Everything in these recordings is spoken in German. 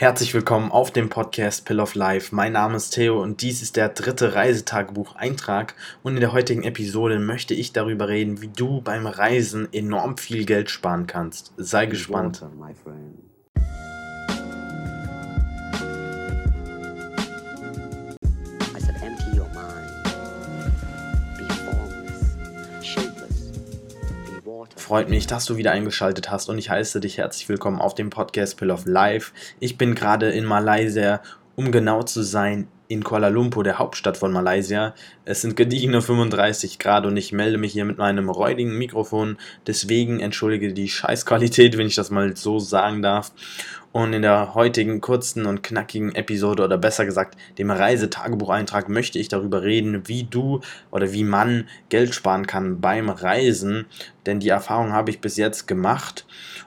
Herzlich willkommen auf dem Podcast Pill of Life. Mein Name ist Theo und dies ist der dritte Reisetagebuch-Eintrag. Und in der heutigen Episode möchte ich darüber reden, wie du beim Reisen enorm viel Geld sparen kannst. Sei gespannt. Freut mich, dass du wieder eingeschaltet hast und ich heiße dich herzlich willkommen auf dem Podcast Pill of Life. Ich bin gerade in Malaysia, um genau zu sein, in Kuala Lumpur, der Hauptstadt von Malaysia. Es sind gediegene 35 Grad und ich melde mich hier mit meinem räudigen Mikrofon. Deswegen entschuldige die Scheißqualität, wenn ich das mal so sagen darf. Und in der heutigen kurzen und knackigen Episode oder besser gesagt dem Reisetagebucheintrag möchte ich darüber reden, wie du oder wie man Geld sparen kann beim Reisen. Denn die Erfahrung habe ich bis jetzt gemacht.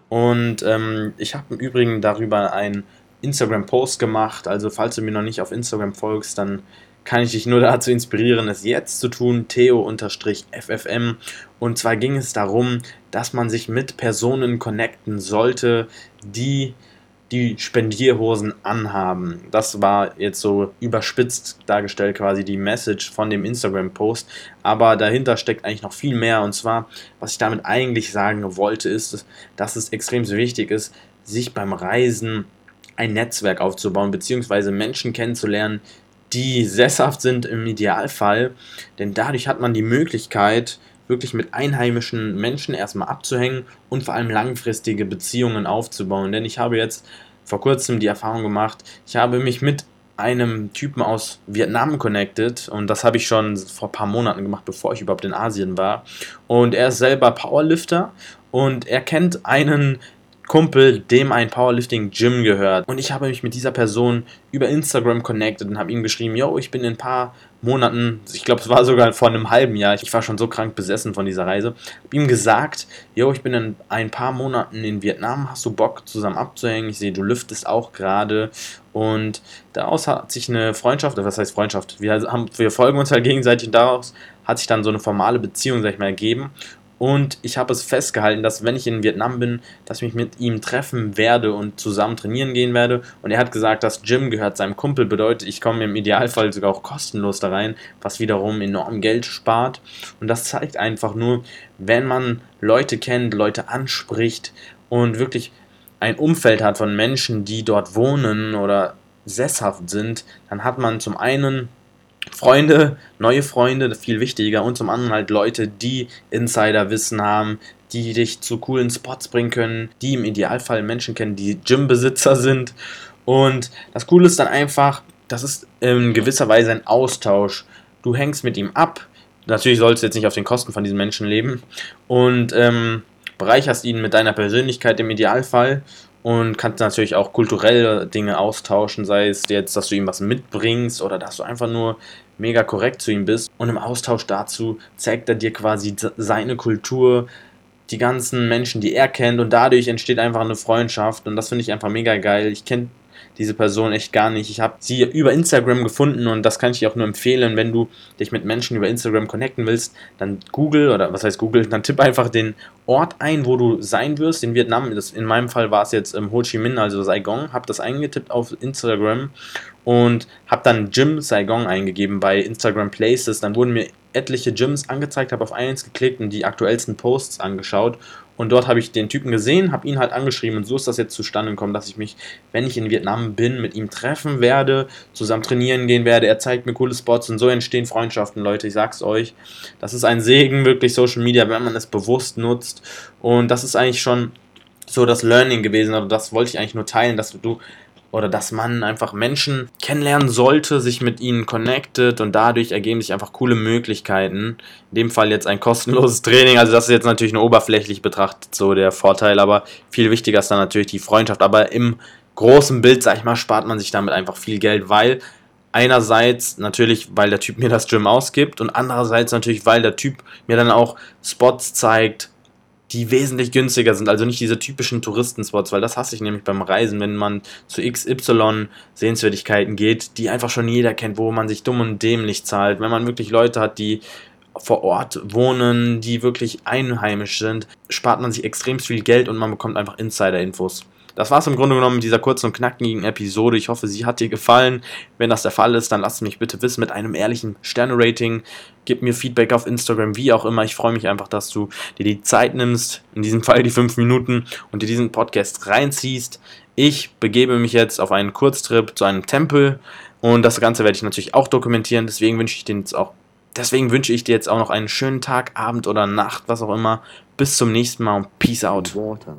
Und ähm, ich habe im Übrigen darüber ein Instagram-Post gemacht. Also falls du mir noch nicht auf Instagram folgst, dann kann ich dich nur dazu inspirieren, es jetzt zu tun, theo-ffm. Und zwar ging es darum, dass man sich mit Personen connecten sollte, die die Spendierhosen anhaben. Das war jetzt so überspitzt dargestellt quasi die Message von dem Instagram-Post. Aber dahinter steckt eigentlich noch viel mehr. Und zwar, was ich damit eigentlich sagen wollte, ist, dass es extrem wichtig ist, sich beim Reisen ein Netzwerk aufzubauen, beziehungsweise Menschen kennenzulernen, die sesshaft sind im Idealfall. Denn dadurch hat man die Möglichkeit, wirklich mit einheimischen Menschen erstmal abzuhängen und vor allem langfristige Beziehungen aufzubauen. Denn ich habe jetzt vor kurzem die Erfahrung gemacht, ich habe mich mit einem Typen aus Vietnam connected und das habe ich schon vor ein paar Monaten gemacht, bevor ich überhaupt in Asien war. Und er ist selber Powerlifter und er kennt einen Kumpel, dem ein Powerlifting-Gym gehört. Und ich habe mich mit dieser Person über Instagram connected und habe ihm geschrieben, yo, ich bin in ein paar Monaten, ich glaube, es war sogar vor einem halben Jahr, ich war schon so krank besessen von dieser Reise, habe ihm gesagt, yo, ich bin in ein paar Monaten in Vietnam, hast du Bock zusammen abzuhängen? Ich sehe, du lüftest auch gerade. Und daraus hat sich eine Freundschaft, was heißt Freundschaft? Wir, haben, wir folgen uns halt gegenseitig und daraus hat sich dann so eine formale Beziehung, sag ich mal, ergeben. Und ich habe es festgehalten, dass wenn ich in Vietnam bin, dass ich mich mit ihm treffen werde und zusammen trainieren gehen werde. Und er hat gesagt, das Gym gehört seinem Kumpel, bedeutet, ich komme im Idealfall sogar auch kostenlos da rein, was wiederum enorm Geld spart. Und das zeigt einfach nur, wenn man Leute kennt, Leute anspricht und wirklich ein Umfeld hat von Menschen, die dort wohnen oder sesshaft sind, dann hat man zum einen Freunde, neue Freunde, viel wichtiger und zum anderen halt Leute, die Insiderwissen haben, die dich zu coolen Spots bringen können, die im Idealfall Menschen kennen, die Gymbesitzer sind. Und das Coole ist dann einfach, das ist in gewisser Weise ein Austausch. Du hängst mit ihm ab. Natürlich sollst du jetzt nicht auf den Kosten von diesen Menschen leben. Und ähm, bereicherst ihn mit deiner Persönlichkeit im Idealfall und kannst natürlich auch kulturelle Dinge austauschen, sei es jetzt, dass du ihm was mitbringst oder dass du einfach nur mega korrekt zu ihm bist. Und im Austausch dazu zeigt er dir quasi seine Kultur, die ganzen Menschen, die er kennt und dadurch entsteht einfach eine Freundschaft und das finde ich einfach mega geil. Ich kenne diese Person echt gar nicht. Ich habe sie über Instagram gefunden und das kann ich dir auch nur empfehlen, wenn du dich mit Menschen über Instagram connecten willst, dann Google oder was heißt Google, dann tipp einfach den Ort ein, wo du sein wirst. In Vietnam, das, in meinem Fall war es jetzt ähm, Ho Chi Minh, also Saigon, habe das eingetippt auf Instagram und habe dann Gym Saigon eingegeben bei Instagram Places. Dann wurden mir etliche Gyms angezeigt, habe auf eins geklickt und die aktuellsten Posts angeschaut und dort habe ich den Typen gesehen, habe ihn halt angeschrieben und so ist das jetzt zustande gekommen, dass ich mich, wenn ich in Vietnam bin, mit ihm treffen werde, zusammen trainieren gehen werde. Er zeigt mir coole Spots und so entstehen Freundschaften, Leute. Ich sag's euch. Das ist ein Segen, wirklich Social Media, wenn man es bewusst nutzt. Und das ist eigentlich schon so das Learning gewesen, oder das wollte ich eigentlich nur teilen, dass du oder dass man einfach Menschen kennenlernen sollte, sich mit ihnen connectet und dadurch ergeben sich einfach coole Möglichkeiten. In dem Fall jetzt ein kostenloses Training, also das ist jetzt natürlich nur oberflächlich betrachtet so der Vorteil, aber viel wichtiger ist dann natürlich die Freundschaft. Aber im großen Bild, sag ich mal, spart man sich damit einfach viel Geld, weil einerseits natürlich, weil der Typ mir das Gym ausgibt und andererseits natürlich, weil der Typ mir dann auch Spots zeigt, die wesentlich günstiger sind. Also nicht diese typischen Touristenspots, weil das hasse ich nämlich beim Reisen, wenn man zu XY Sehenswürdigkeiten geht, die einfach schon jeder kennt, wo man sich dumm und dämlich zahlt. Wenn man wirklich Leute hat, die vor Ort wohnen, die wirklich einheimisch sind, spart man sich extrem viel Geld und man bekommt einfach Insider-Infos. Das war es im Grunde genommen mit dieser kurzen und knackigen Episode. Ich hoffe, sie hat dir gefallen. Wenn das der Fall ist, dann lass mich bitte wissen mit einem ehrlichen Sterne-Rating. Gib mir Feedback auf Instagram, wie auch immer. Ich freue mich einfach, dass du dir die Zeit nimmst, in diesem Fall die fünf Minuten, und dir diesen Podcast reinziehst. Ich begebe mich jetzt auf einen Kurztrip zu einem Tempel und das Ganze werde ich natürlich auch dokumentieren. Deswegen wünsche ich dir jetzt auch, deswegen wünsche ich dir jetzt auch noch einen schönen Tag, Abend oder Nacht, was auch immer. Bis zum nächsten Mal und Peace out. Water.